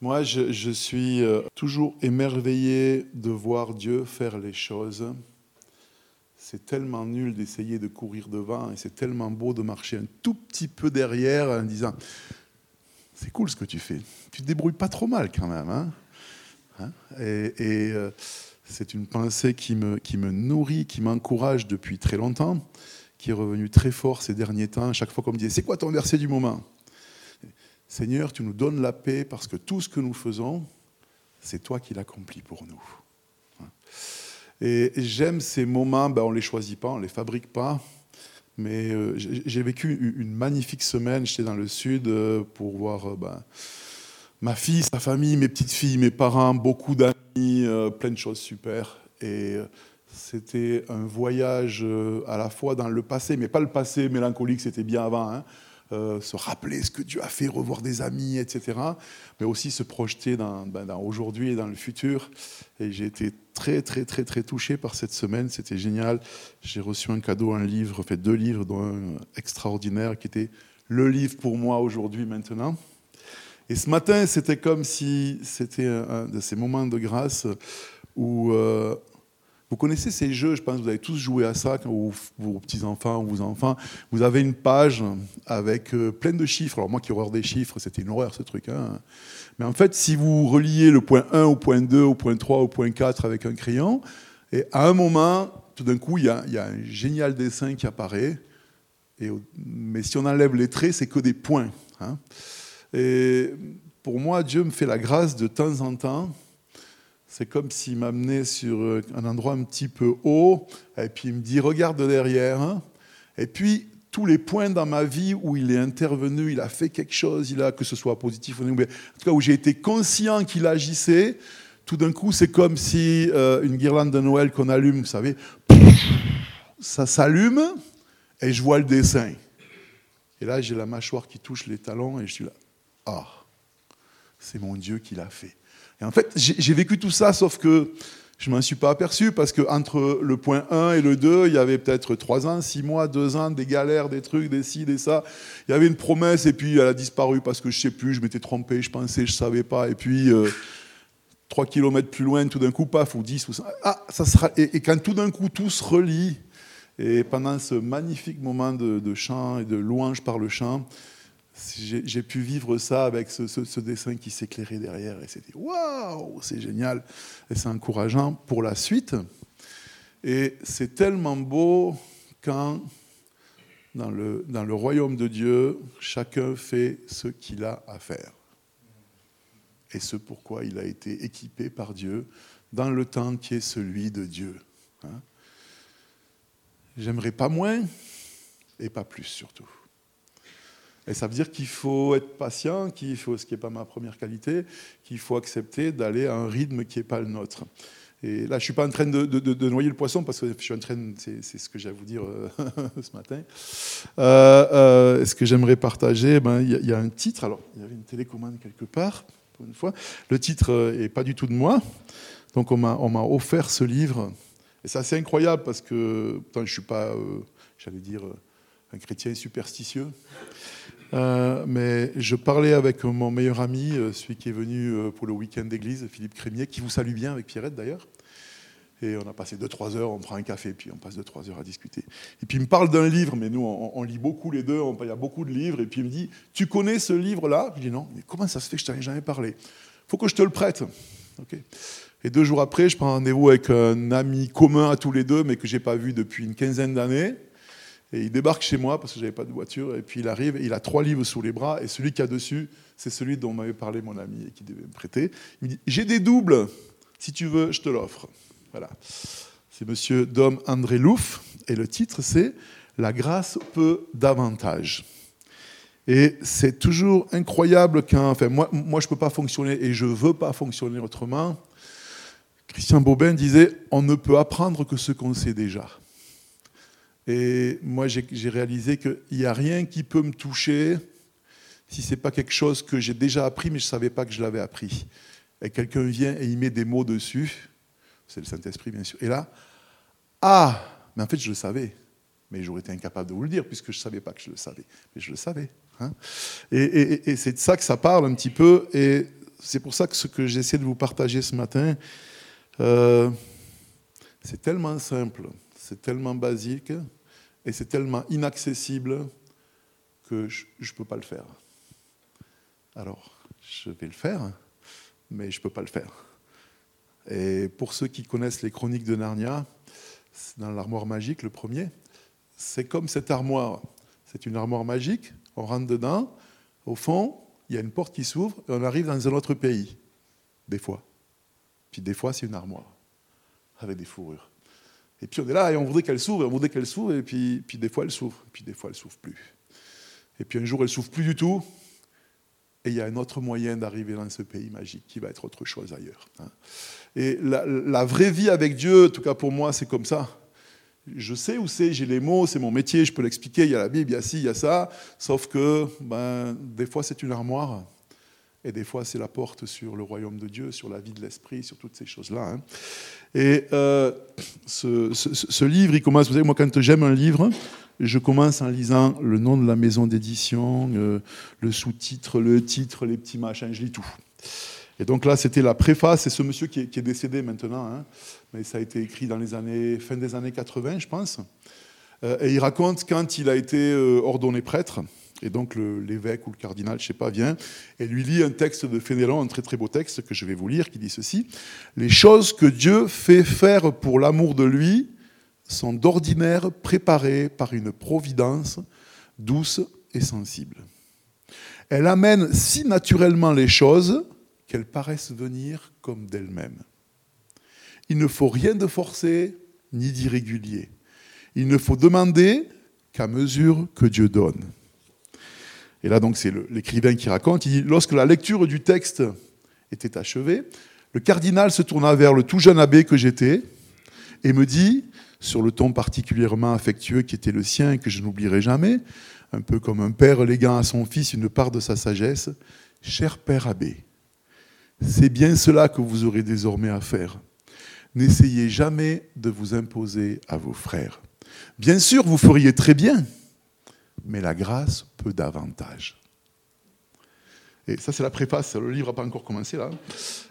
Moi, je, suis euh, toujours émerveillé de voir Dieu faire les choses. C'est tellement nul d'essayer de courir devant et c'est tellement beau de marcher un tout petit peu derrière en disant C'est cool ce que tu fais. Tu te débrouilles pas trop mal quand même. Hein Hein? Et, et, euh, c'est une pensée qui me, qui me nourrit, qui m'encourage depuis très longtemps, qui est revenue très fort ces derniers temps. Chaque fois qu'on me disait C'est quoi ton verset du moment? Seigneur, tu nous donnes la paix parce que tout ce que nous faisons, c'est toi qui l'accomplis pour nous. Et j'aime ces moments, ben on ne les choisit pas, on ne les fabrique pas, mais euh, j'ai vécu une magnifique semaine, j'étais dans le sud euh, pour voir euh, ben, ma fille, sa famille, mes petites filles, mes parents, beaucoup d'amis, plein de choses super. Et c'était un voyage à la fois dans le passé, mais pas le passé mélancolique, c'était bien avant, hein, euh, se rappeler ce que Dieu a fait, revoir des amis, etc. Mais aussi se projeter dans, ben, dans aujourd'hui et dans le futur. Et j'ai été très, très, très, très touché par cette semaine. C'était génial. J'ai reçu un cadeau, un livre, fait deux livres, dont un extraordinaire qui était le livre pour moi aujourd'hui, maintenant. Et ce matin, c'était comme si c'était un de ces moments de grâce où euh, vous connaissez ces jeux, je pense que vous avez tous joué à ça vos petits-enfants ou vos enfants. Vous avez une page avec euh, plein de chiffres. Alors moi qui horreur des chiffres, c'était une horreur ce truc. Hein. Mais en fait, si vous reliez le point 1 au point 2, au point 3, au point 4 avec un crayon, et à un moment, tout d'un coup, il y, a, un génial dessin qui apparaît. Mais si on enlève les traits, c'est que des points. Hein. Et pour moi, Dieu me fait la grâce de temps en temps c'est comme s'il m'amenait sur euh, un endroit un petit peu haut, et puis il me dit regarde derrière. Hein. Et puis tous les points dans ma vie où il est intervenu, il a fait quelque chose, il a, que ce soit positif ou négatif, en tout cas où j'ai été conscient qu'il agissait, tout d'un coup c'est comme si euh, une guirlande de Noël qu'on allume, vous savez, ça s'allume et je vois le dessin. Et là j'ai la mâchoire qui touche les talons et je suis là, ah, c'est mon Dieu qui l'a fait. Et en fait, j'ai vécu tout ça, sauf que je ne m'en suis pas aperçu parce qu'entre le point 1 et le 2, il y avait peut-être 3 ans, 6 mois, 2 ans, des galères, des trucs, des ci, des ça. Il y avait une promesse et puis elle a disparu parce que je ne sais plus, je m'étais trompé, je pensais, je ne savais pas. Et puis, euh, 3 km plus loin, tout d'un coup, paf, ou 10 ou ça. Ah, ça sera. Et, et quand tout d'un coup tout se relie, et pendant ce magnifique moment de, de chant et de louange par le chant, j'ai pu vivre ça avec ce, dessin qui s'éclairait derrière et c'était waouh, c'est génial et c'est encourageant pour la suite. Et c'est tellement beau quand dans le, dans le royaume de Dieu, chacun fait ce qu'il a à faire et ce pourquoi il a été équipé par Dieu dans le temps qui est celui de Dieu. Hein. J'aimerais pas moins et pas plus surtout. Et ça veut dire qu'il faut être patient, qu'il faut, ce qui n'est pas ma première qualité, qu'il faut accepter d'aller à un rythme qui n'est pas le nôtre. Et là, je ne suis pas en train de, noyer le poisson parce que je suis en train, c'est, ce que j'ai à vous dire euh, ce matin. Euh, euh, ce que j'aimerais partager, ben, il, y a, il y a un titre. Alors, il y avait une télécommande quelque part, pour une fois. Le titre n'est pas du tout de moi. Donc, on m'a, offert ce livre. Et c'est assez incroyable parce que, je ne suis pas, j'allais dire, un chrétien superstitieux. Euh, mais je parlais avec mon meilleur ami, euh, celui qui est venu euh, pour le week-end d'église, Philippe Crémier, qui vous salue bien avec Pierrette d'ailleurs. Et on a passé 2-3 heures, on prend un café, puis on passe 2-3 heures à discuter. Et puis il me parle d'un livre, mais nous on, lit beaucoup les deux, il y a beaucoup de livres, et puis il me dit Tu connais ce livre-là? Je dis Non, mais comment ça se fait que je t'en ai jamais parlé faut que je te le prête. Okay. Et deux jours après, je prends rendez-vous avec un ami commun à tous les deux, mais que je n'ai pas vu depuis une quinzaine d'années. Et il débarque chez moi parce que j'avais pas de voiture. Et puis il arrive, il a trois livres sous les bras. Et celui qui a dessus, c'est celui dont m'avait parlé mon ami et qui devait me prêter. Il me dit J'ai des doubles. Si tu veux, je te l'offre. Voilà. C'est monsieur Dom André Louf. Et le titre, c'est La grâce peut davantage. Et c'est toujours incroyable quand. Enfin, moi, moi je ne peux pas fonctionner et je ne veux pas fonctionner autrement. Christian Bobin disait On ne peut apprendre que ce qu'on sait déjà. Et moi, j'ai réalisé qu'il n'y a rien qui peut me toucher si ce n'est pas quelque chose que j'ai déjà appris, mais je ne savais pas que je l'avais appris. Et quelqu'un vient et il met des mots dessus. C'est le Saint-Esprit, bien sûr. Et là, ah, mais en fait, je le savais. Mais j'aurais été incapable de vous le dire, puisque je ne savais pas que je le savais. Mais je le savais. Hein et, c'est de ça que ça parle un petit peu. Et c'est pour ça que ce que j'essaie de vous partager ce matin, euh, c'est tellement simple, c'est tellement basique et c'est tellement inaccessible que je ne peux pas le faire. Alors, je vais le faire, mais je ne peux pas le faire. Et pour ceux qui connaissent les chroniques de Narnia, dans l'armoire magique, le premier, c'est comme cette armoire. C'est une armoire magique, on rentre dedans, au fond, il y a une porte qui s'ouvre et on arrive dans un autre pays, des fois. Puis des fois, c'est une armoire avec des fourrures. Et puis on est là et on voudrait qu'elle s'ouvre, on voudrait qu'elle s'ouvre, et puis, puis des fois elle s'ouvre, et puis des fois elle s'ouvre plus. Et puis un jour elle s'ouvre plus du tout, et il y a un autre moyen d'arriver dans ce pays magique qui va être autre chose ailleurs. Hein. Et la, vraie vie avec Dieu, en tout cas pour moi, c'est comme ça. Je sais où c'est, j'ai les mots, c'est mon métier, je peux l'expliquer, il y a la Bible, il y a ci, il y a ça, sauf que ben, des fois c'est une armoire, et des fois c'est la porte sur le royaume de Dieu, sur la vie de l'esprit, sur toutes ces choses-là. Hein. Et euh, ce, livre, il commence, vous savez, moi quand j'aime un livre, je commence en lisant le nom de la maison d'édition, euh, le sous-titre, le titre, les petits machins, je lis tout. Et donc là, c'était la préface, c'est ce monsieur qui est, décédé maintenant, hein. mais ça a été écrit dans les années, fin des années 80, je pense. Euh, et il raconte quand il a été ordonné prêtre, et donc l'évêque ou le cardinal, je ne sais pas, vient et lui lit un texte de Fénélon, un très très beau texte que je vais vous lire, qui dit ceci Les choses que Dieu fait faire pour l'amour de lui sont d'ordinaire préparées par une providence douce et sensible. Elle amène si naturellement les choses qu'elles paraissent venir comme d'elles-mêmes. Il ne faut rien de forcé ni d'irrégulier. Il ne faut demander qu'à mesure que Dieu donne. Et là, donc, c'est l'écrivain qui raconte. Il dit Lorsque la lecture du texte était achevée, le cardinal se tourna vers le tout jeune abbé que j'étais et me dit, sur le ton particulièrement affectueux qui était le sien et que je n'oublierai jamais, un peu comme un père léguant à son fils une part de sa sagesse Cher père abbé, c'est bien cela que vous aurez désormais à faire. N'essayez jamais de vous imposer à vos frères. Bien sûr, vous feriez très bien, mais la grâce peut davantage. Et ça, c'est la préface, le livre n'a pas encore commencé là.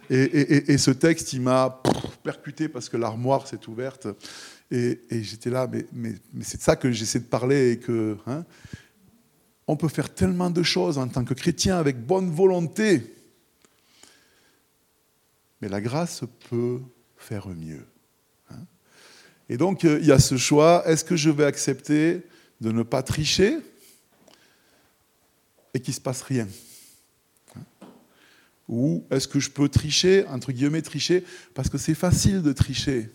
Et, ce texte, il m'a percuté parce que l'armoire s'est ouverte. Et, j'étais là, mais, c'est de ça que j'essaie de parler. Que, hein, on peut faire tellement de choses en tant que chrétien avec bonne volonté. Mais la grâce peut faire mieux. Hein. Et donc, euh, il y a ce choix, est-ce que je vais accepter de ne pas tricher et qu'il ne se passe rien. Ou est-ce que je peux tricher, entre guillemets tricher, parce que c'est facile de tricher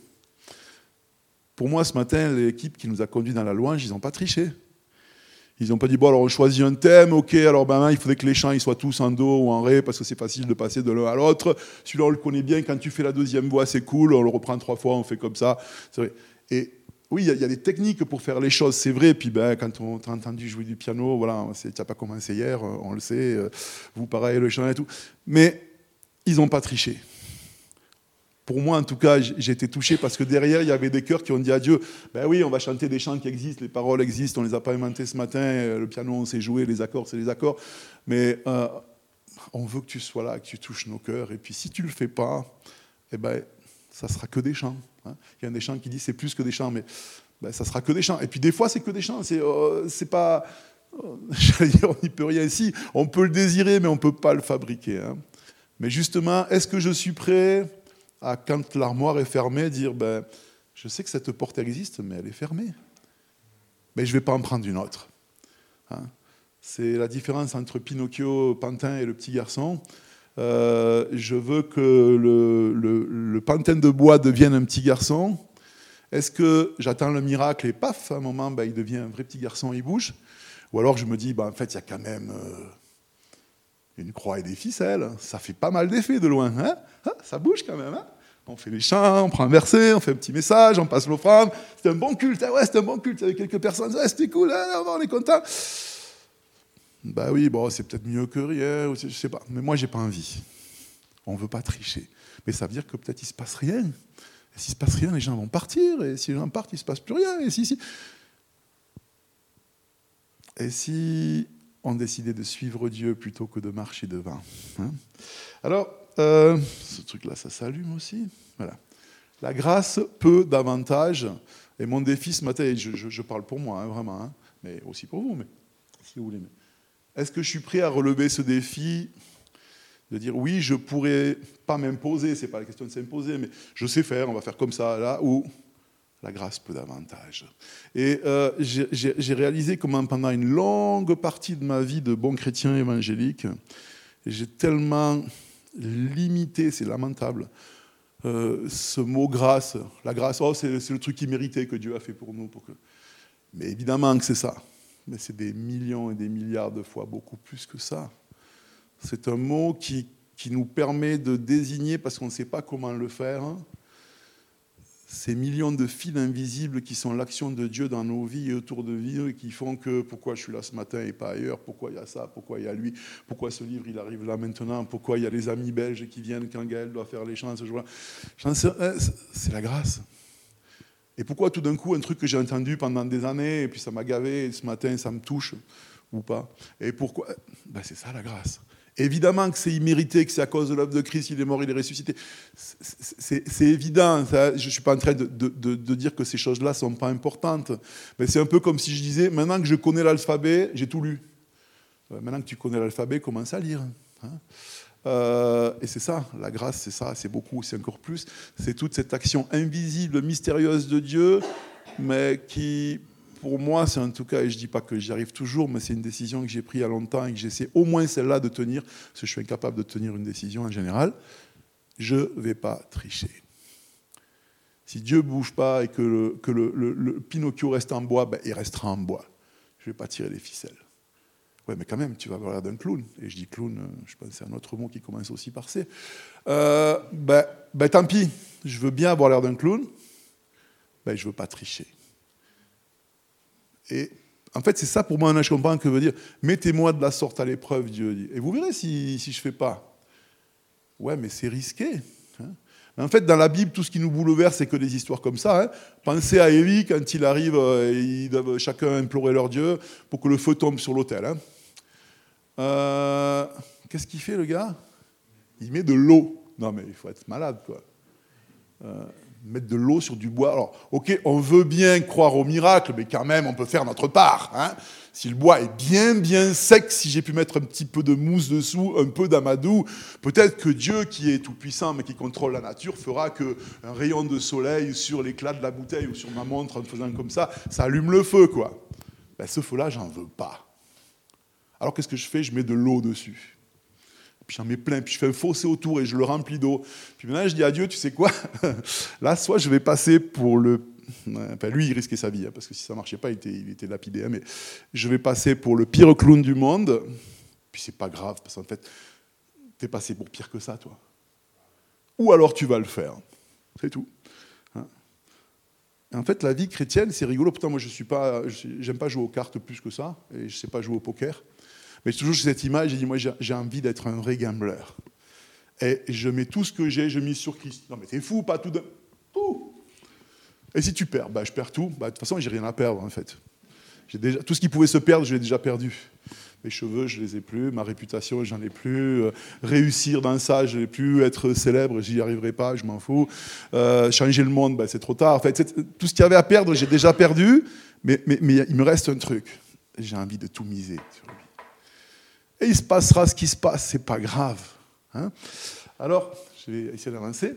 Pour moi, ce matin, l'équipe qui nous a conduits dans la louange, ils n'ont pas triché. Ils n'ont pas dit, bon, alors on choisit un thème, ok, alors ben, il faudrait que les chants soient tous en do ou en ré, parce que c'est facile de passer de l'un à l'autre. Celui-là, on le connaît bien, quand tu fais la deuxième voix, c'est cool, on le reprend trois fois, on fait comme ça. Et oui, il y, a des techniques pour faire les choses, c'est vrai. Puis ben, quand on t'a entendu jouer du piano, voilà, tu n'as pas commencé hier, on le sait, euh, vous pareil, le chant et tout. Mais ils n'ont pas triché pour moi, en tout cas, j'ai été touché parce que derrière, il y avait des chœurs qui ont dit à Dieu Ben oui, on va chanter des chants qui existent, les paroles existent, on ne les a pas inventés ce matin, euh, le piano, on sait jouer, les accords, c'est les accords. Mais euh, on veut que tu sois là, que tu touches nos cœurs. Et puis si tu ne le fais pas, eh ben, ça sera que des chants. Hein. Il y a des chants qui disent c'est plus que des chants, mais ben, ça sera que des chants. Et puis des fois, c'est que des chants. C'est euh, pas. J'allais dire, on n'y peut rien. Si, on peut le désirer, mais on ne peut pas le fabriquer. Hein. Mais justement, est-ce que je suis prêt à, quand l'armoire est fermée, dire ben, Je sais que cette porte existe, mais elle est fermée. Mais je ne vais pas en prendre une autre. Hein. C'est la différence entre Pinocchio, Pantin et le petit garçon. Euh, je veux que le, le, pantin de bois devienne un petit garçon. Est-ce que j'attends le miracle et paf, à un moment, ben, il devient un vrai petit garçon, il bouge? Ou alors je me dis, ben, en fait, il y a quand même euh, une croix et des ficelles. Ça fait pas mal d'effet de loin. Hein, hein? Ça bouge quand même. Hein? On fait les chants, on prend un verset, on fait un petit message, on passe l'offrande. C'était un bon culte. ouais, c'était un bon culte. Il y avait quelques personnes. Ouais, c'était cool. on est content. Bah oui, bon, c'est peut-être mieux que rien. Je sais pas. Mais moi, j'ai pas envie. On veut pas tricher. Mais ça veut dire que peut-être il se passe rien. Et s'il se passe rien, les gens vont partir. Et si les gens partent, il se passe plus rien. Et si. Et si ont décidé de suivre Dieu plutôt que de marcher devant. Hein. Alors, euh, ce truc-là, ça s'allume aussi. Voilà. La grâce peut davantage, et mon défi ce matin, je, parle pour moi, hein, vraiment, hein, mais aussi pour vous, mais si vous voulez. Est-ce que je suis prêt à relever ce défi de dire oui, je pourrais pas m'imposer, c'est pas la question de s'imposer, mais je sais faire, on va faire comme ça, là, ou la grâce peut davantage. Et euh, j'ai réalisé comment pendant une longue partie de ma vie de bon chrétien évangélique, j'ai tellement limité, c'est lamentable, euh, ce mot grâce. La grâce, oh, c'est le truc qui méritait que Dieu a fait pour nous. Pour que... Mais évidemment que c'est ça. Mais c'est des millions et des milliards de fois beaucoup plus que ça. C'est un mot qui, qui, nous permet de désigner, parce qu'on ne sait pas comment le faire, hein, ces millions de fils invisibles qui sont l'action de Dieu dans nos vies et autour de vie, et qui font que pourquoi je suis là ce matin et pas ailleurs, pourquoi il y a ça, pourquoi il y a lui, pourquoi ce livre il arrive là maintenant, pourquoi il y a les amis belges qui viennent quand Gaël doit faire les chants ce jour-là. C'est la grâce. Et pourquoi tout d'un coup un truc que j'ai entendu pendant des années, et puis ça m'a gavé, et ce matin ça me touche, ou pas Et pourquoi? Ben, C'est ça la grâce. Évidemment que c'est immérité, que c'est à cause de l'œuvre de Christ, il est mort, il est ressuscité. C'est évident. je ne suis pas en train de, dire que ces choses-là ne sont pas importantes. Mais c'est un peu comme si je disais, maintenant que je connais l'alphabet, j'ai tout lu. Euh, maintenant que tu connais l'alphabet, commence à lire. Hein. Euh, et c'est ça, la grâce, c'est ça, c'est beaucoup, c'est encore plus. C'est toute cette action invisible, mystérieuse de Dieu, mais qui pour moi, c'est en tout cas, et je ne dis pas que j'y arrive toujours, mais c'est une décision que j'ai prise il y a longtemps et que j'essaie au moins celle-là de tenir, parce que je suis incapable de tenir une décision en général. Je ne vais pas tricher. Si Dieu ne bouge pas et que le, Pinocchio reste en bois, ben, il restera en bois. Je ne vais pas tirer les ficelles. Mais quand même, tu vas avoir l'air d'un clown. Et je dis clown, euh, je pense c'est un autre mot qui commence aussi par C. Euh, ben, ben, tant pis, je veux bien avoir l'air d'un clown, ben, je ne veux pas tricher. Et en fait, c'est ça pour moi un âge comprend que veut dire mettez-moi de la sorte à l'épreuve, Dieu dit. Et vous verrez si, si je ne fais pas. Ouais, mais c'est risqué. Hein. en fait, dans la Bible, tout ce qui nous bouleverse, c'est que des histoires comme ça. Hein. Pensez à Élie quand il arrive, euh, ils doivent chacun implorer leur Dieu pour que le feu tombe sur l'autel. Hein. Euh, qu'est-ce qu'il fait, le gars? Il met de l'eau. Non, mais il faut être malade, quoi. Euh, mettre de l'eau sur du bois. Alors, ok, on veut bien croire au miracle, mais quand même, on peut faire notre part. Hein. si le bois est bien, bien sec, si j'ai pu mettre un petit peu de mousse dessous, un peu d'amadou, peut-être que Dieu, qui est tout-puissant, mais qui contrôle la nature, fera qu'un rayon de soleil sur l'éclat de la bouteille ou sur ma montre, en faisant comme ça, ça allume le feu, quoi. Ben, ce feu-là, j'en veux pas. Alors, qu'est-ce que je fais? Je mets de l'eau dessus puis j'en mets plein, puis je fais un fossé autour et je le remplis d'eau. Puis maintenant, je dis à Dieu, tu sais quoi? Là, soit je vais passer pour le. Enfin, lui, il risquait sa vie, hein, parce que si ça marchait pas, il était, il était lapidé. Hein, mais je vais passer pour le pire clown du monde. Puis c'est pas grave, parce qu'en fait, tu es passé pour pire que ça, toi. Ou alors tu vas le faire. C'est tout. Hein. en fait, la vie chrétienne, c'est rigolo. Pourtant, moi, je suis pas, j'aime pas jouer aux cartes plus que ça, et je sais pas jouer au poker. Mais toujours cette image, j'ai dit, moi j'ai envie d'être un vrai gambler. Et je mets tout ce que j'ai, je mise sur Christ. Non mais t'es fou, pas tout. Tout. Et si tu perds, bah, je perds tout. Bah, de toute façon, j'ai rien à perdre en fait. Déjà, tout ce qui pouvait se perdre, je l'ai déjà perdu. Mes cheveux, je les ai plus. Ma réputation, j'en ai plus. Euh, réussir dans ça, je n'ai plus. Être célèbre, j'y arriverai pas, je m'en fous. Euh, changer le monde, bah, c'est trop tard. En fait, tout ce qu'il y avait à perdre, j'ai déjà perdu. Mais, mais, mais, il me reste un truc. J'ai envie de tout miser. Et il se passera ce qui se passe, c'est pas grave. Hein. Alors, je vais essayer d'avancer.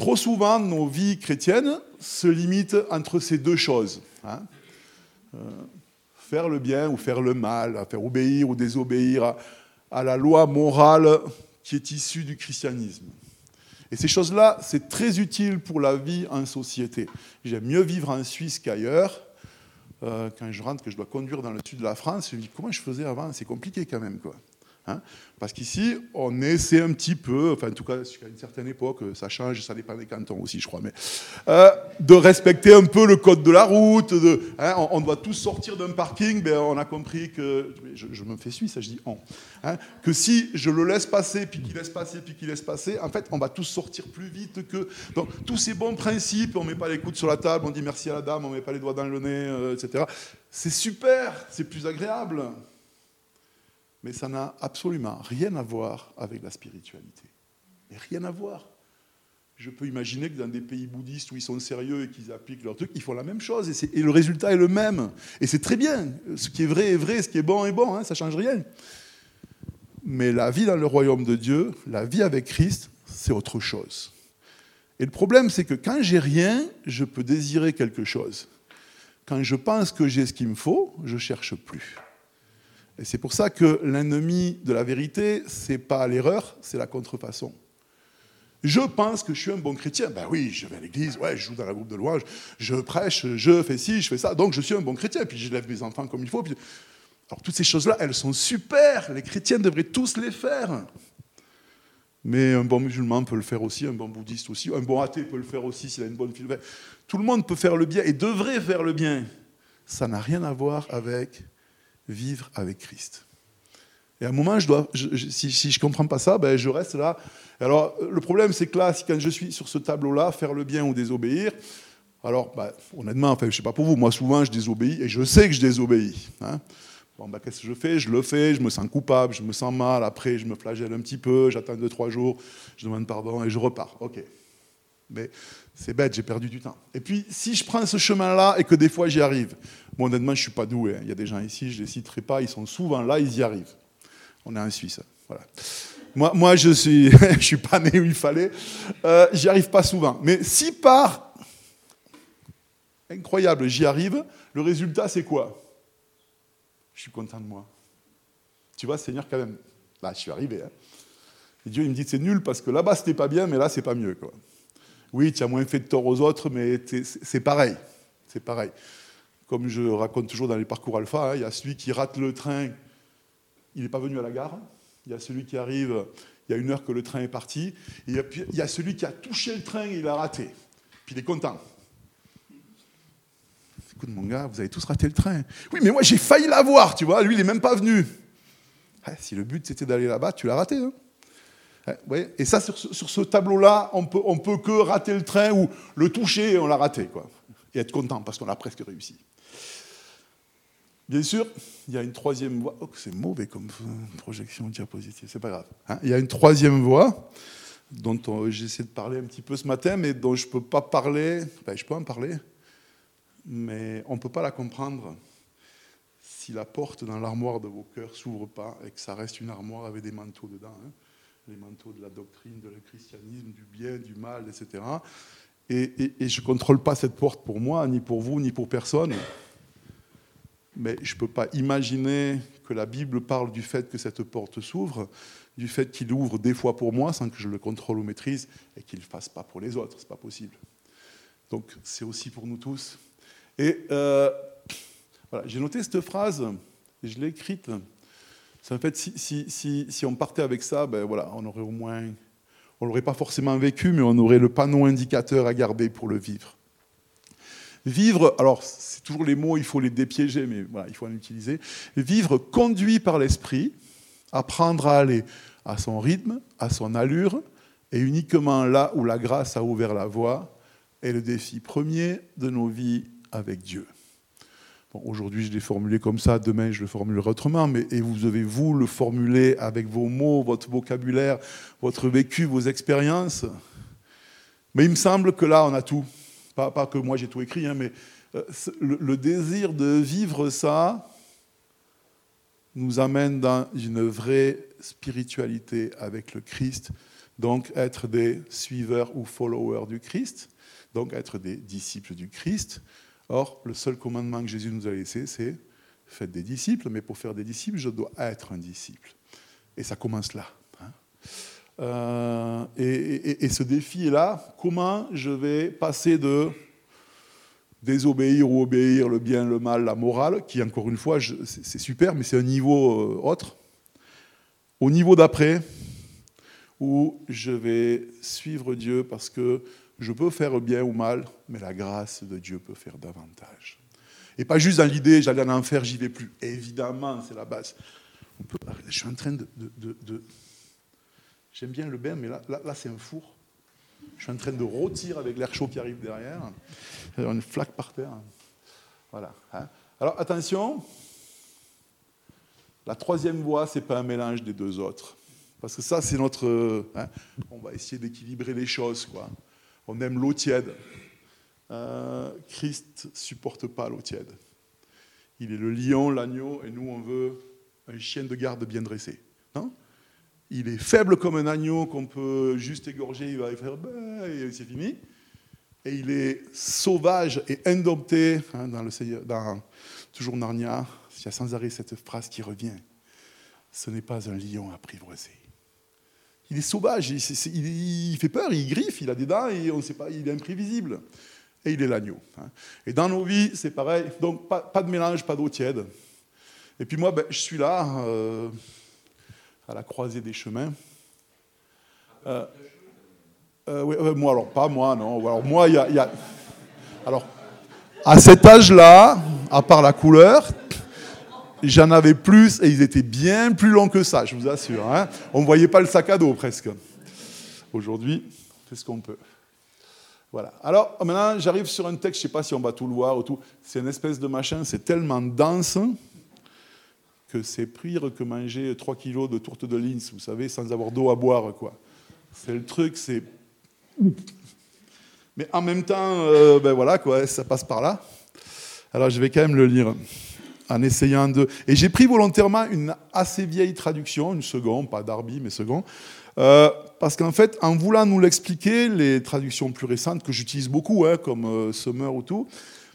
Trop souvent, nos vies chrétiennes se limitent entre ces deux choses. Hein. Euh, faire le bien ou faire le mal, faire obéir ou désobéir à, la loi morale qui est issue du christianisme. Et ces choses-là, c'est très utile pour la vie en société. J'aime mieux vivre en Suisse qu'ailleurs, euh, quand je rentre, que je dois conduire dans le sud de la France, je me dis comment je faisais avant? C'est compliqué quand même. Quoi. Hein Parce qu'ici, on essaie un petit peu, enfin en tout cas à une certaine époque, ça change, ça dépend des cantons aussi, je crois, mais euh, de respecter un peu le code de la route. Hein, on, doit tous sortir d'un parking, ben, on a compris que, je, me fais suisse, je dis on, hein, que si je le laisse passer, puis qu'il laisse passer, puis qu'il laisse passer, en fait, on va tous sortir plus vite que... Donc tous ces bons principes, on met pas les coudes sur la table, on dit merci à la dame, on met pas les doigts dans le nez, euh, etc. C'est super, c'est plus agréable. Mais ça n'a absolument rien à voir avec la spiritualité. Rien à voir. Je peux imaginer que dans des pays bouddhistes où ils sont sérieux et qu'ils appliquent leur truc, ils font la même chose et, le résultat est le même. Et c'est très bien. Ce qui est vrai est vrai, ce qui est bon est bon, hein, ça ne change rien. Mais la vie dans le royaume de Dieu, la vie avec Christ, c'est autre chose. Et le problème, c'est que quand j'ai rien, je peux désirer quelque chose. Quand je pense que j'ai ce qu'il me faut, je cherche plus. Et c'est pour ça que l'ennemi de la vérité, c'est pas l'erreur, c'est la contrefaçon. Je pense que je suis un bon chrétien. Ben oui, je vais à l'église, ouais, je joue dans la groupe de louange, je prêche, je fais ci, je fais ça, donc je suis un bon chrétien. Puis j'élève mes enfants comme il faut. Alors toutes ces choses-là, elles sont super. Les chrétiens devraient tous les faire. Mais un bon musulman peut le faire aussi, un bon bouddhiste aussi, un bon athée peut le faire aussi s'il a une bonne philosophie. Tout le monde peut faire le bien et devrait faire le bien. Ça n'a rien à voir avec vivre avec Christ. Et à un moment, je dois, si, je ne comprends pas ça, ben, je reste là. Alors, le problème, c'est que là, quand je suis sur ce tableau-là, faire le bien ou désobéir, alors, ben, honnêtement, enfin, je ne sais pas pour vous, moi, souvent, je désobéis, et je sais que je désobéis. Hein. Bon, ben, qu'est-ce que je fais? Je le fais, je me sens coupable, je me sens mal, après, je me flagelle un petit peu, j'attends deux, trois jours, je demande pardon, et je repars. OK. Mais c'est bête, j'ai perdu du temps. Et puis, si je prends ce chemin-là et que des fois j'y arrive, moi honnêtement, je ne suis pas doué. Hein. Il y a des gens ici, je ne les citerai pas, ils sont souvent là, ils y arrivent. On est en Suisse. Voilà. Moi, je suis, je suis pas né où il fallait. Euh, j'y arrive pas souvent. Mais si par incroyable, j'y arrive, le résultat c'est quoi? Je suis content de moi. Tu vois, Seigneur, quand même. Là, je suis arrivé. Hein. Et Dieu, il me dit c'est nul parce que là-bas c'était pas bien, mais là c'est pas mieux. Oui, tu as moins fait de tort aux autres, mais c'est pareil. C'est pareil. Comme je raconte toujours dans les parcours alpha, hein, il y a celui qui rate le train il n'est pas venu à la gare. Il y a celui qui arrive, il y a une heure que le train est parti. Et il y a celui qui a touché le train et il a raté. Puis il est content. Écoute, mon gars, vous avez tous raté le train. Oui, mais moi j'ai failli l'avoir, tu vois. Lui, il n'est même pas venu. Ah, si le but c'était d'aller là-bas, tu l'as raté. Hein et ça, sur, ce tableau-là, on peut, peut que rater le train ou le toucher et on l'a raté. Quoi. Et être content parce qu'on a presque réussi. Bien sûr, il y a une troisième voie. Oh, c'est mauvais comme projection diapositive, c'est pas grave. Hein. il y a une troisième voie dont j'essaie de parler un petit peu ce matin, mais dont je ne peux pas parler. Enfin, je peux en parler, mais on ne peut pas la comprendre si la porte dans l'armoire de vos cœurs s'ouvre pas et que ça reste une armoire avec des manteaux dedans. Hein. les manteaux de la doctrine, de le christianisme, du bien, du mal, etc. Et, et je ne contrôle pas cette porte pour moi, ni pour vous, ni pour personne mais je ne peux pas imaginer que la Bible parle du fait que cette porte s'ouvre, du fait qu'il ouvre des fois pour moi sans que je le contrôle ou maîtrise, et qu'il ne le fasse pas pour les autres. Ce n'est pas possible. Donc c'est aussi pour nous tous. Et euh, voilà, j'ai noté cette phrase, et je l'ai écrite. En fait, si, si, si, on partait avec ça, ben voilà, on aurait au moins, on l'aurait pas forcément vécu, mais on aurait le panneau indicateur à garder pour le vivre. Vivre, alors c'est toujours les mots, il faut les dépiéger, mais il faut en utiliser. Vivre conduit par l'esprit, apprendre à aller à son rythme, à son allure, et uniquement là où la grâce a ouvert la voie, est le défi premier de nos vies avec Dieu. Aujourd'hui, je l'ai formulé comme ça, demain, je le formulerai autrement, mais et vous devez, vous, le formuler avec vos mots, votre vocabulaire, votre vécu, vos expériences. Mais il me semble que là, on a tout. Pas, que moi j'ai tout écrit, hein, mais euh, le, désir de vivre ça nous amène dans une vraie spiritualité avec le Christ, donc être des suiveurs ou followers du Christ, donc être des disciples du Christ. Or, le seul commandement que Jésus nous a laissé, c'est faites des disciples, mais pour faire des disciples, je dois être un disciple. Et ça commence là. Hein. Euh, et, ce défi est là. Comment je vais passer de désobéir ou obéir, le bien, le mal, la morale, qui encore une fois, c'est super, mais c'est un niveau euh, autre, au niveau d'après, où je vais suivre Dieu parce que je peux faire bien ou mal, mais la grâce de Dieu peut faire davantage. Et pas juste dans l'idée, j'allais en enfer, j'y vais plus. Évidemment, c'est la base. je suis en train de J'aime bien le bain, mais là, là, c'est un four. Je suis en train de rôtir avec l'air chaud qui arrive derrière. A une flaque par terre. Voilà. Hein. Alors attention, La troisième voie, c'est pas un mélange des deux autres. Parce que ça, c'est notre. Hein, on va essayer d'équilibrer les choses, quoi. On aime l'eau tiède. Euh, Christ supporte pas l'eau tiède. Il est le lion, l'agneau, et nous, on veut un chien de garde bien dressé. Non? Il est faible comme un agneau qu'on peut juste égorger, il va faire bah, et c'est fini. Et il est sauvage et indompté. Hein, dans le dans toujours Narnia, il y a sans arrêt cette phrase qui revient. Ce n'est pas un lion apprivoisé. Il est sauvage, il, fait peur, il griffe, il a des dents et on ne sait pas, il est imprévisible. Et il est l'agneau. Hein. Et dans nos vies, c'est pareil. Donc pas, de mélange, pas d'eau tiède. Et puis moi, ben, je suis là. Euh, à la croisée des chemins. Euh, euh, moi, alors pas moi, non. Alors moi, il y, a, Alors, à cet âge-là, à part la couleur, j'en avais plus et ils étaient bien plus longs que ça, je vous assure. Hein. On ne voyait pas le sac à dos presque. Aujourd'hui, c'est ce qu'on peut. Voilà. Alors maintenant, j'arrive sur un texte, je ne sais pas si on va tout le voir ou tout. C'est une espèce de machin, c'est tellement dense que c'est pire que manger 3 kilos de tourte de Linz, vous savez, sans avoir d'eau à boire, quoi. C'est le truc, c'est... Mais en même temps, euh, ben voilà, quoi, ça passe par là. Alors je vais quand même le lire en essayant de... Et j'ai pris volontairement une assez vieille traduction, une seconde, pas Darby, mais seconde, euh, parce qu'en fait, en voulant nous l'expliquer, les traductions plus récentes, que j'utilise beaucoup, hein, comme euh, Summer ou tout,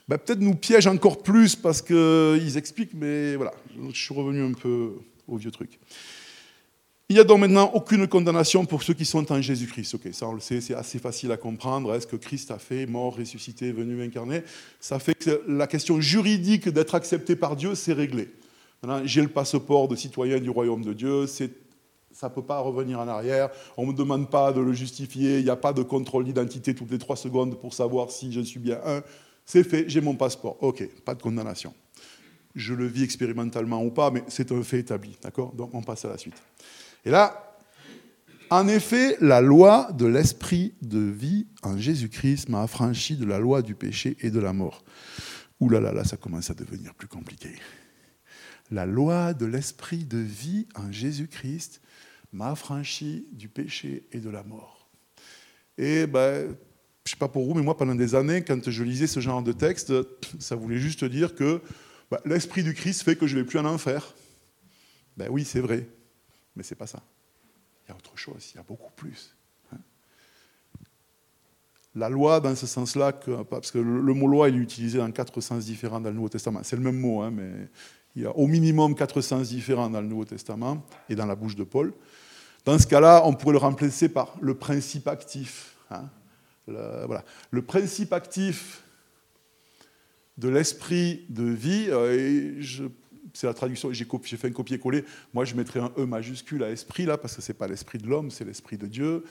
bah, peut-être nous piègent encore plus parce qu'ils expliquent, mais voilà, je suis revenu un peu au vieux truc. Il n'y a donc maintenant aucune condamnation pour ceux qui sont en Jésus-Christ. Ok, ça on le sait, c'est assez facile à comprendre. Est-ce que Christ a fait, mort, ressuscité, venu incarné? Ça fait que la question juridique d'être accepté par Dieu, c'est réglé. J'ai le passeport de citoyen du royaume de Dieu, ça ne peut pas revenir en arrière, on ne me demande pas de le justifier, il n'y a pas de contrôle d'identité toutes les trois secondes pour savoir si je suis bien un, c'est fait, j'ai mon passeport. Ok, pas de condamnation. Je le vis expérimentalement ou pas, mais c'est un fait établi. D'accord? Donc on passe à la suite. Et là, en effet, la loi de l'esprit de vie en Jésus-Christ m'a affranchi de la loi du péché et de la mort. Ouh là là, là, ça commence à devenir plus compliqué. La loi de l'esprit de vie en Jésus-Christ m'a affranchi du péché et de la mort. Et ben, je ne sais pas pour vous, mais moi, pendant des années, quand je lisais ce genre de texte, ça voulait juste dire que bah, l'Esprit du Christ fait que je ne vais plus en enfer. Ben oui, c'est vrai, mais ce n'est pas ça. Il y a autre chose, il y a beaucoup plus. Hein. La loi, dans ce sens-là, parce que le mot loi, il est utilisé dans quatre sens différents dans le Nouveau Testament. C'est le même mot, hein, mais il y a au minimum quatre sens différents dans le Nouveau Testament et dans la bouche de Paul. Dans ce cas-là, on pourrait le remplacer par le principe actif. Hein. Le, voilà. principe actif de l'esprit de vie, euh, c'est la traduction, j'ai, fait un copier-coller, moi je mettrais un E majuscule à esprit là, parce que ce n'est pas l'esprit de l'homme, c'est l'esprit de Dieu.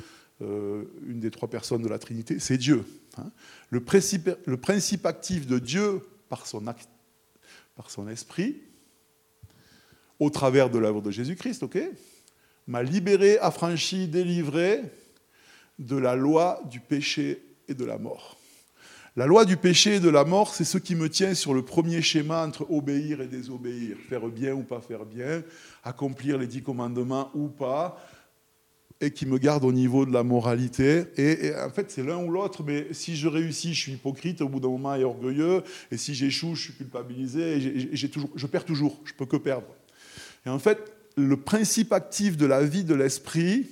Euh, une des trois personnes de la Trinité, c'est Dieu. Hein. Le, principe, actif de Dieu par son, par son esprit, au travers de l'œuvre de Jésus-Christ, ok, m'a libéré, affranchi, délivré de la loi du péché et de la mort. La loi du péché et de la mort, c'est ce qui me tient sur le premier schéma entre obéir et désobéir, faire bien ou pas faire bien, accomplir les dix commandements ou pas, et qui me garde au niveau de la moralité. Et, en fait, c'est l'un ou l'autre, mais si je réussis, je suis hypocrite au bout d'un moment et orgueilleux, et si j'échoue, je suis culpabilisé, et toujours, je perds toujours, je peux que perdre. Et en fait, le principe actif de la vie de l'esprit,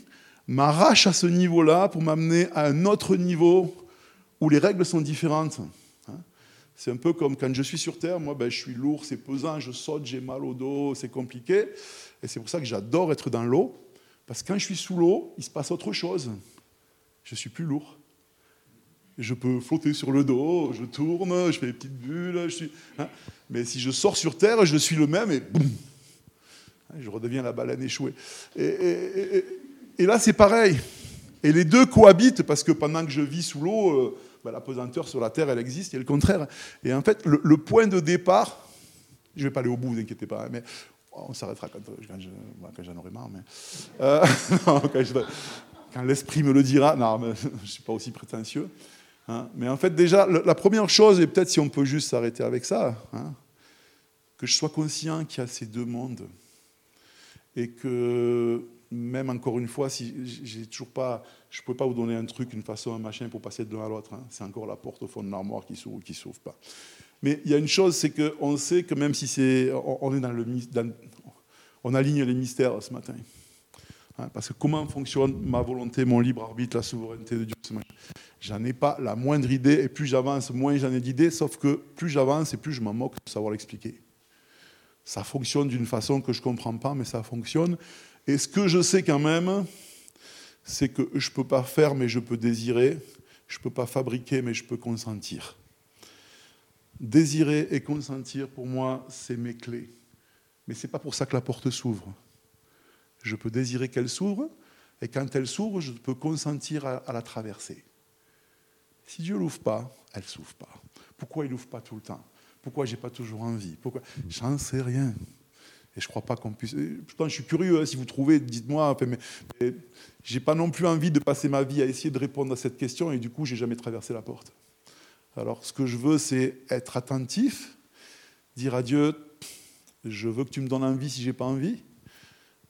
m'arrache à ce niveau-là pour m'amener à un autre niveau où les règles sont différentes. Hein. C'est un peu comme quand je suis sur Terre, moi ben, je suis lourd, c'est pesant, je saute, j'ai mal au dos, c'est compliqué. Et c'est pour ça que j'adore être dans l'eau, parce que quand je suis sous l'eau, il se passe autre chose. Je suis plus lourd. Je peux flotter sur le dos, je tourne, je fais des petites bulles. Hein. Mais si je sors sur Terre, je suis le même et boum, je redeviens la baleine échouée. Là, c'est pareil. Et les deux cohabitent parce que pendant que je vis sous l'eau, euh, bah, la pesanteur sur la Terre, elle existe, et le contraire. Et en fait, le, point de départ, je ne vais pas aller au bout, vous inquiétez pas, mais on s'arrêtera quand, j'en aurai marre. Mais, euh, quand, l'esprit me le dira, non, mais, je ne suis pas aussi prétentieux. Hein. mais en fait, déjà, la première chose, et peut-être si on peut juste s'arrêter avec ça, hein, que je sois conscient qu'il y a ces deux mondes et que même encore une fois, j'ai toujours pas, je ne peux pas vous donner un truc, une façon, un machin pour passer de l'un à l'autre. Hein. C'est encore la porte au fond de l'armoire qui s'ouvre ou qui s'ouvre pas. Mais il y a une chose, c'est qu'on sait que même si c'est, on est dans le, on aligne les mystères ce matin. Hein, parce que comment fonctionne ma volonté, mon libre arbitre, la souveraineté de Dieu J'en ai pas la moindre idée, et plus j'avance, moins j'en ai d'idées, sauf que plus j'avance et plus je m'en moque de savoir l'expliquer. Ça fonctionne d'une façon que je ne comprends pas, mais ça fonctionne. Et ce que je sais quand même, c'est que je ne peux pas faire, mais je peux désirer. Je ne peux pas fabriquer, mais je peux consentir. Désirer et consentir, pour moi, c'est mes clés. Mais ce n'est pas pour ça que la porte s'ouvre. Je peux désirer qu'elle s'ouvre, et quand elle s'ouvre, je peux consentir à, la traverser. Si Dieu l'ouvre pas, elle s'ouvre pas. Pourquoi il l'ouvre pas tout le temps? Pourquoi j'ai pas toujours envie? Pourquoi? J'en sais rien. Et je crois pas qu'on puisse. Pourtant, je suis curieux. Hein, si vous trouvez, dites-moi. mais, mais j'ai pas non plus envie de passer ma vie à essayer de répondre à cette question. Et du coup, j'ai jamais traversé la porte. Alors, ce que je veux, c'est être attentif, dire à Dieu je veux que tu me donnes envie si j'ai pas envie.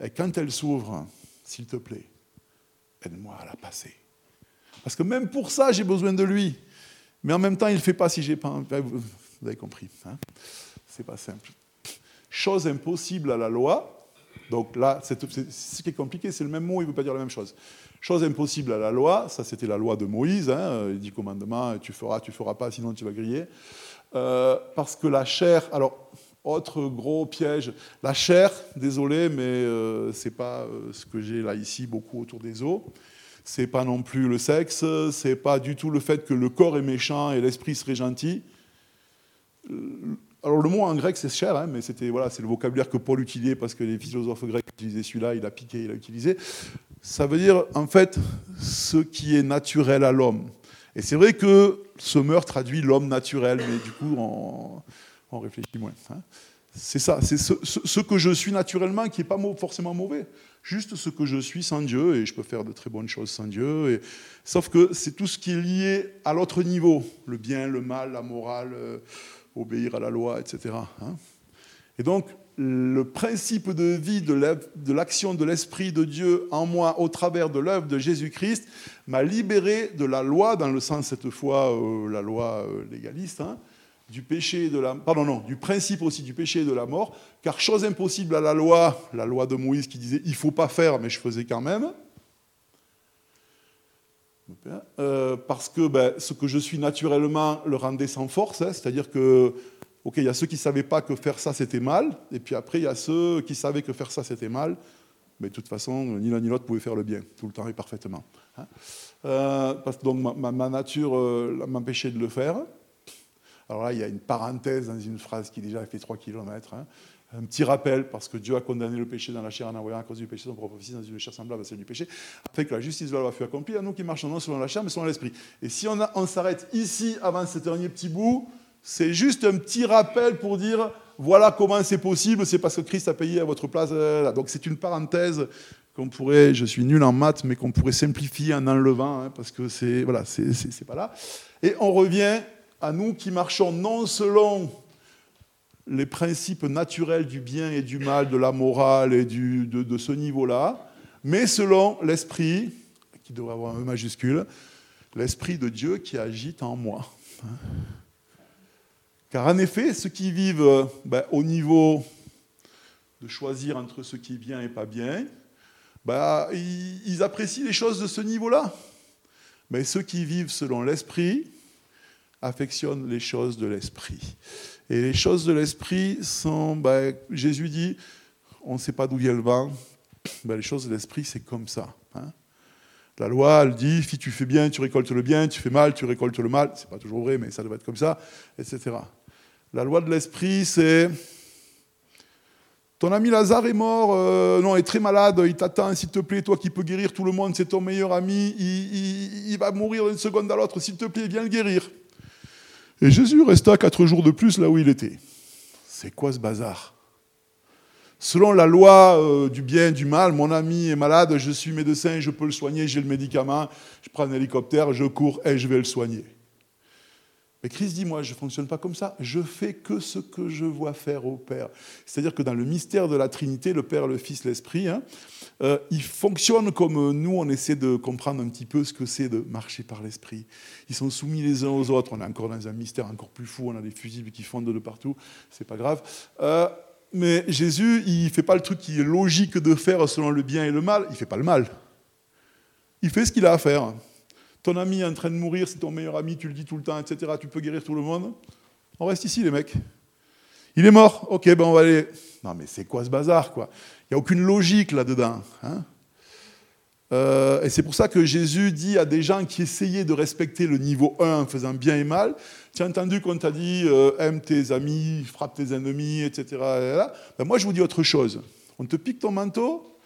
Et quand elle s'ouvre, s'il te plaît, aide-moi à la passer. Parce que même pour ça, j'ai besoin de lui. Mais en même temps, il ne fait pas si j'ai pas envie. Vous avez compris. Hein? C'est pas simple. Chose impossible à la loi. Donc là, ce qui est compliqué, c'est le même mot, il ne veut pas dire la même chose. Chose impossible à la loi, ça c'était la loi de Moïse, hein, il dit commandement, tu feras, tu feras pas, sinon tu vas griller. Euh, parce que la chair, alors autre gros piège, la chair, désolé, mais euh, ce n'est pas euh, ce que j'ai là ici beaucoup autour des os. C'est pas non plus le sexe, c'est pas du tout le fait que le corps est méchant et l'esprit serait gentil. Alors le mot en grec c'est cher, hein, mais c'était voilà, c'est le vocabulaire que Paul utilisait parce que les philosophes grecs utilisaient celui-là, il a piqué, il a utilisé. Ça veut dire en fait ce qui est naturel à l'homme. Et c'est vrai que ce meurtre traduit l'homme naturel, mais du coup on, on réfléchit moins. Hein. C'est ça, c'est ce, que je suis naturellement qui n'est pas forcément mauvais. Juste ce que je suis sans Dieu, et je peux faire de très bonnes choses sans Dieu. Et, sauf que c'est tout ce qui est lié à l'autre niveau, le bien, le mal, la morale, euh, obéir à la loi, etc. Hein. Et donc, le principe de vie de l'action de l'Esprit de Dieu en moi au travers de l'œuvre de Jésus-Christ m'a libéré de la loi, dans le sens cette fois euh, la loi euh, légaliste, hein, du péché de la pardon non, du principe aussi du péché et de la mort, car chose impossible à la loi, la loi de Moïse qui disait il faut pas faire, mais je faisais quand même. Euh, parce que ben, ce que je suis naturellement le rendait sans force, hein, c'est-à-dire que, ok, il y a ceux qui ne savaient pas que faire ça c'était mal, et puis après il y a ceux qui savaient que faire ça c'était mal, mais de toute façon, ni l'un ni l'autre pouvaient faire le bien, tout le temps et parfaitement. Hein. Euh, donc ma, nature euh, m'empêchait de le faire. Alors là, il y a une parenthèse dans une phrase qui déjà fait 3 km. Hein. Un petit rappel, parce que Dieu a condamné le péché dans la chair en envoyant à cause du péché son propre fils dans une chair semblable à celle du péché, afin que la justice de la loi fût accomplie à nous qui marchons non selon la chair, mais selon l'esprit. Et si on, s'arrête ici avant ce dernier petit bout, c'est juste un petit rappel pour dire voilà comment c'est possible, c'est parce que Christ a payé à votre place. Donc c'est une parenthèse qu'on pourrait, je suis nul en maths, mais qu'on pourrait simplifier en enlevant, hein, parce que c'est voilà, c'est pas là. Et on revient à nous qui marchons non selon les principes naturels du bien et du mal, de la morale et de, ce niveau-là, mais selon l'esprit, qui devrait avoir un E majuscule, l'esprit de Dieu qui agit en moi. Car en effet, ceux qui vivent ben, au niveau de choisir entre ce qui est bien et pas bien, ben, ils apprécient les choses de ce niveau-là. Mais ceux qui vivent selon l'esprit, affectionne les choses de l'esprit. Et les choses de l'esprit sont, ben, Jésus dit, on ne sait pas d'où vient le vent, ben, les choses de l'esprit, c'est comme ça. Hein. La loi, elle dit, si tu fais bien, tu récoltes le bien, tu fais mal, tu récoltes le mal. C'est pas toujours vrai, mais ça doit être comme ça, etc. La loi de l'esprit, c'est ton ami Lazare est mort, euh, non, est très malade, il t'attend, s'il te plaît, toi qui peux guérir tout le monde, c'est ton meilleur ami, il, il va mourir d'une seconde à l'autre, s'il te plaît, viens le guérir. Et Jésus resta quatre jours de plus là où il était. C'est quoi ce bazar? Selon la loi euh, du bien et du mal, mon ami est malade, je suis médecin, je peux le soigner, j'ai le médicament, je prends un hélicoptère, je cours et je vais le soigner. Mais Christ dit, moi, je ne fonctionne pas comme ça. Je fais que ce que je vois faire au Père. C'est-à-dire que dans le mystère de la Trinité, le Père, le Fils, l'Esprit, hein, euh, ils fonctionnent comme nous, on essaie de comprendre un petit peu ce que c'est de marcher par l'Esprit. Ils sont soumis les uns aux autres. On est encore dans un mystère encore plus fou. On a des fusibles qui fondent de partout. C'est pas grave. Euh, mais Jésus, il ne fait pas le truc qui est logique de faire selon le bien et le mal. Il ne fait pas le mal. Il fait ce qu'il a à faire. Ton ami est en train de mourir, c'est ton meilleur ami, tu le dis tout le temps, etc. Tu peux guérir tout le monde. On reste ici, les mecs. Il est mort. Ok, ben on va aller. Non, mais c'est quoi ce bazar, quoi? Il n'y a aucune logique là-dedans. Hein euh, et c'est pour ça que Jésus dit à des gens qui essayaient de respecter le niveau 1 en faisant bien et mal Tu as entendu qu'on t'a dit euh, aime tes amis, frappe tes ennemis, etc. Ben moi, je vous dis autre chose. On te pique ton manteau,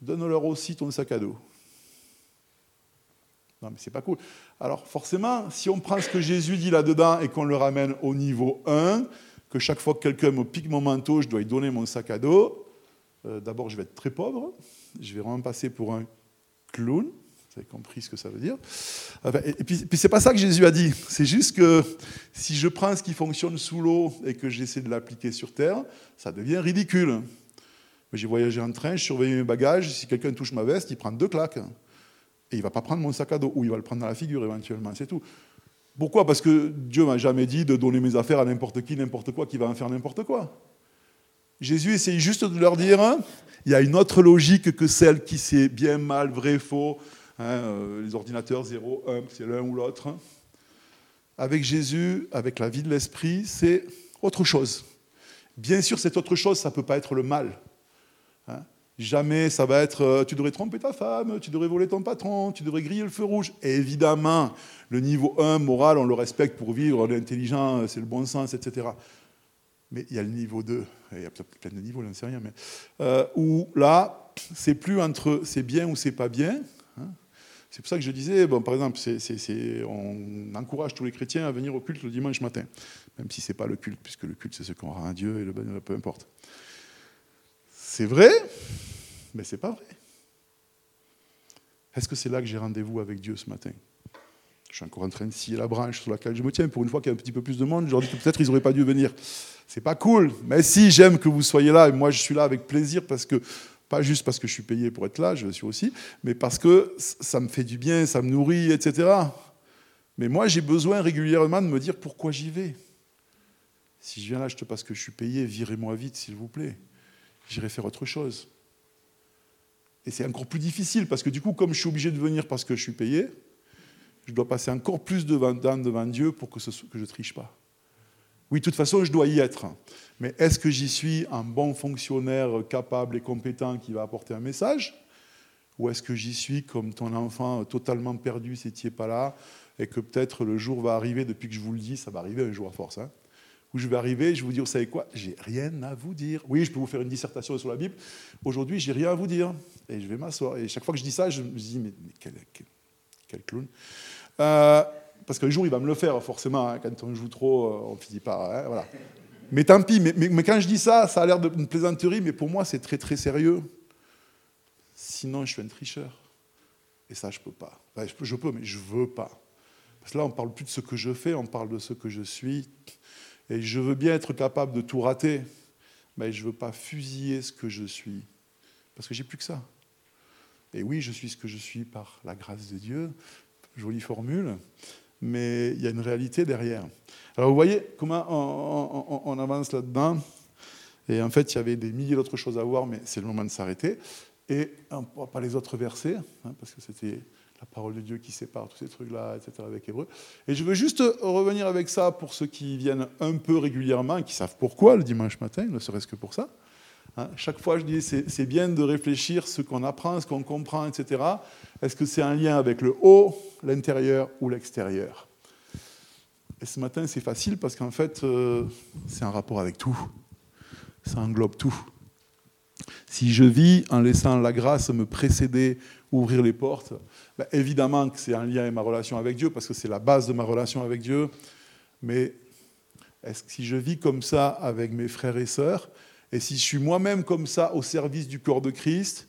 donne-leur aussi ton sac à dos. Non, mais c'est pas cool. Alors, forcément, si on prend ce que Jésus dit là-dedans et qu'on le ramène au niveau 1, que chaque fois que quelqu'un me pique mon manteau, je dois lui donner mon sac à dos, euh, d'abord, je vais être très pauvre. Je vais vraiment passer pour un clown. Vous avez compris ce que ça veut dire. Et puis, puis c'est pas ça que Jésus a dit. C'est juste que si je prends ce qui fonctionne sous l'eau et que j'essaie de l'appliquer sur terre, ça devient ridicule. J'ai voyagé en train, je surveillais mes bagages. Si quelqu'un touche ma veste, il prend deux claques. Et il ne va pas prendre mon sac à dos, ou il va le prendre dans la figure éventuellement, c'est tout. Pourquoi? Parce que Dieu m'a jamais dit de donner mes affaires à n'importe qui, n'importe quoi, qui va en faire n'importe quoi. Jésus essaye juste de leur dire, hein, il y a une autre logique que celle qui sait bien, mal, vrai, faux, hein, euh, les ordinateurs 0, 1, c'est l'un ou l'autre. Hein. Avec Jésus, avec la vie de l'Esprit, c'est autre chose. Bien sûr, cette autre chose, ça ne peut pas être le mal. Jamais ça va être euh, tu devrais tromper ta femme, tu devrais voler ton patron, tu devrais griller le feu rouge. évidemment, le niveau 1 moral, on le respecte pour vivre, l'intelligent, c'est le bon sens, etc. Mais il y a le niveau 2, il y a plein de niveaux, je ne sais rien, mais euh, où là, c'est plus entre c'est bien ou c'est pas bien. Hein. C'est pour ça que je disais, bon, par exemple, on encourage tous les chrétiens à venir au culte le dimanche matin, même si ce n'est pas le culte, puisque le culte c'est ce qu'on rend à Dieu et le peu importe. C'est vrai, mais ce n'est pas vrai. Est-ce que c'est là que j'ai rendez-vous avec Dieu ce matin? Je suis encore en train de scier la branche sur laquelle je me tiens. Pour une fois qu'il y a un petit peu plus de monde, je leur dis que peut-être ils n'auraient pas dû venir. C'est pas cool. Mais si, j'aime que vous soyez là. Et moi, je suis là avec plaisir parce que, pas juste parce que je suis payé pour être là, je le suis aussi, mais parce que ça me fait du bien, ça me nourrit, etc. Mais moi, j'ai besoin régulièrement de me dire pourquoi j'y vais. Si je viens là juste parce que je suis payé, virez-moi vite, s'il vous plaît j'irai faire autre chose. Et c'est encore plus difficile parce que du coup, comme je suis obligé de venir parce que je suis payé, je dois passer encore plus de temps devant Dieu pour que, je ne triche pas. Oui, de toute façon, je dois y être. Mais est-ce que j'y suis un bon fonctionnaire capable et compétent qui va apporter un message? Ou est-ce que j'y suis comme ton enfant totalement perdu si tu n'es pas là et que peut-être le jour va arriver, depuis que je vous le dis, ça va arriver un jour à force, hein où je vais arriver, je vous dire, vous savez quoi J'ai rien à vous dire. Oui, je peux vous faire une dissertation sur la Bible. Aujourd'hui, j'ai rien à vous dire. Et je vais m'asseoir. Et chaque fois que je dis ça, je me dis, mais, quel, clown. Euh, parce qu'un jour, il va me le faire, forcément. Hein. quand on joue trop, euh, on ne finit pas. Hein, voilà. Mais tant pis. Mais, mais, quand je dis ça, ça a l'air d'une plaisanterie, mais pour moi, c'est très, très sérieux. Sinon, je suis un tricheur. Et ça, je ne peux pas. je, peux, je peux, mais je ne veux pas. Parce que là, on ne parle plus de ce que je fais, on parle de ce que je suis. Et je veux bien être capable de tout rater, mais je ne veux pas fusiller ce que je suis, parce que j'ai plus que ça. Et oui, je suis ce que je suis par la grâce de Dieu, jolie formule, mais il y a une réalité derrière. Alors vous voyez comment on, avance là-dedans, et en fait il y avait des milliers d'autres choses à voir, mais c'est le moment de s'arrêter. Et pas les autres versets, hein, parce que c'était la parole de Dieu qui sépare tous ces trucs-là, etc., avec Hébreu. Et je veux juste revenir avec ça pour ceux qui viennent un peu régulièrement, qui savent pourquoi le dimanche matin, ne serait-ce que pour ça. Hein, chaque fois, je dis, c'est bien de réfléchir ce qu'on apprend, ce qu'on comprend, etc. Est-ce que c'est un lien avec le haut, l'intérieur ou l'extérieur? Et ce matin, c'est facile parce qu'en fait, euh, c'est un rapport avec tout. Ça englobe tout. Si je vis en laissant la grâce me précéder, ouvrir les portes, ben, évidemment que c'est un lien avec ma relation avec Dieu, parce que c'est la base de ma relation avec Dieu. Mais est-ce que si je vis comme ça avec mes frères et sœurs, et si je suis moi-même comme ça au service du corps de Christ,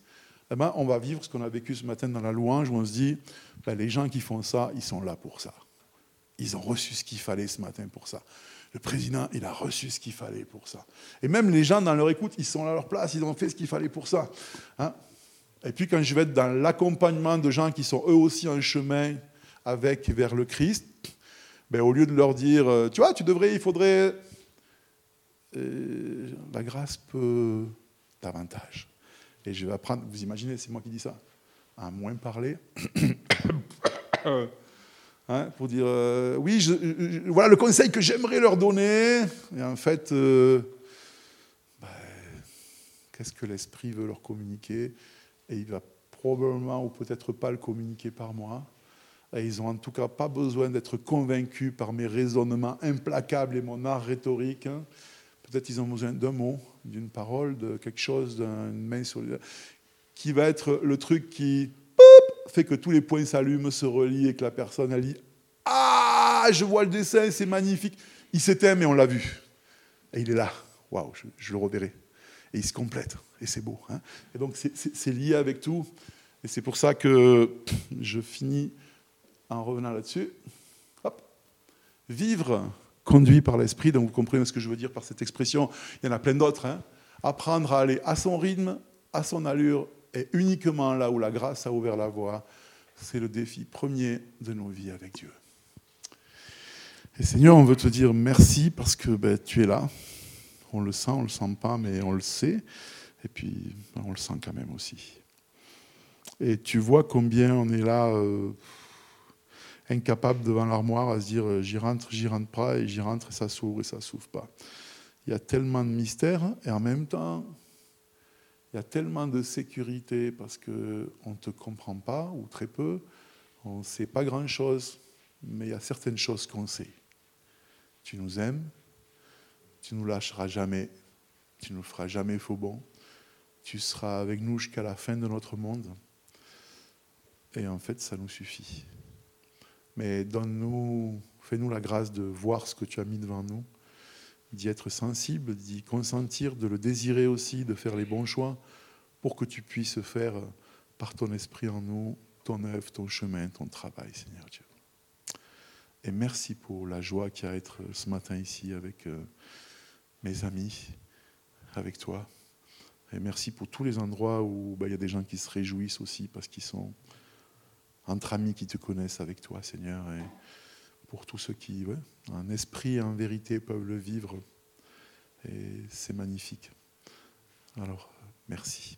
eh ben, on va vivre ce qu'on a vécu ce matin dans la louange, où on se dit, ben, les gens qui font ça, ils sont là pour ça. ils ont reçu ce qu'il fallait ce matin pour ça. Le président, il a reçu ce qu'il fallait pour ça. Et même les gens, dans leur écoute, ils sont à leur place, ils ont fait ce qu'il fallait pour ça. Hein. Et puis quand je vais être dans l'accompagnement de gens qui sont eux aussi en chemin avec vers le Christ, ben, au lieu de leur dire, euh, tu vois, tu devrais, il faudrait... Euh, la grâce peut davantage. Et je vais apprendre, vous imaginez, c'est moi qui dis ça, à moins parler. Hein, pour dire euh, oui, voilà le conseil que j'aimerais leur donner. Et en fait, ben, qu'est-ce que l'esprit veut leur communiquer? Et il va probablement ou peut-être pas le communiquer par moi. Et ils n'ont en tout cas pas besoin d'être convaincus par mes raisonnements implacables et mon art rhétorique. Hein. Peut-être ils ont besoin d'un mot, d'une parole, de quelque chose, d'une main sur qui va être le truc qui fait que tous les points s'allument, se relient et que la personne elle dit Ah, je vois le dessin, c'est magnifique. Il s'éteint, mais on l'a vu. Et il est là. Waouh, je, le reverrai. Et il se complète. Et c'est beau. Hein. et donc c'est lié avec tout. Et c'est pour ça que je finis en revenant là-dessus. Vivre conduit par l'esprit, donc vous comprenez ce que je veux dire par cette expression. Il y en a plein d'autres. Hein. Apprendre à aller à son rythme, à son allure, et uniquement là où la grâce a ouvert la voie, c'est le défi premier de nos vies avec Dieu. Et Seigneur, on veut te dire merci parce que ben, tu es là. On le sent, on le sent pas, mais on le sait. Et puis, ben, on le sent quand même aussi. Et tu vois combien on est là, euh, incapable devant l'armoire à se dire euh, j'y rentre, j'y rentre pas, et j'y rentre et ça s'ouvre et ça s'ouvre pas. Il y a tellement de mystères et en même temps, il y a tellement de sécurité parce qu'on ne te comprend pas ou très peu, on ne sait pas grand-chose, mais il y a certaines choses qu'on sait. Tu nous aimes, tu nous lâcheras jamais, tu nous feras jamais faux bon, tu seras avec nous jusqu'à la fin de notre monde. Et en fait, ça nous suffit. Mais donne-nous, fais-nous la grâce de voir ce que tu as mis devant nous d'y être sensible, d'y consentir, de le désirer aussi, de faire les bons choix pour que tu puisses faire par ton esprit en nous ton œuvre, ton chemin, ton travail, Seigneur Dieu. Et merci pour la joie qu'il y a à être ce matin ici avec euh, mes amis, avec toi. Et merci pour tous les endroits où bah, il y a des gens qui se réjouissent aussi parce qu'ils sont entre amis qui te connaissent avec toi, Seigneur. Et pour tous ceux qui, en esprit en vérité, peuvent le vivre. Et c'est magnifique. Alors, merci.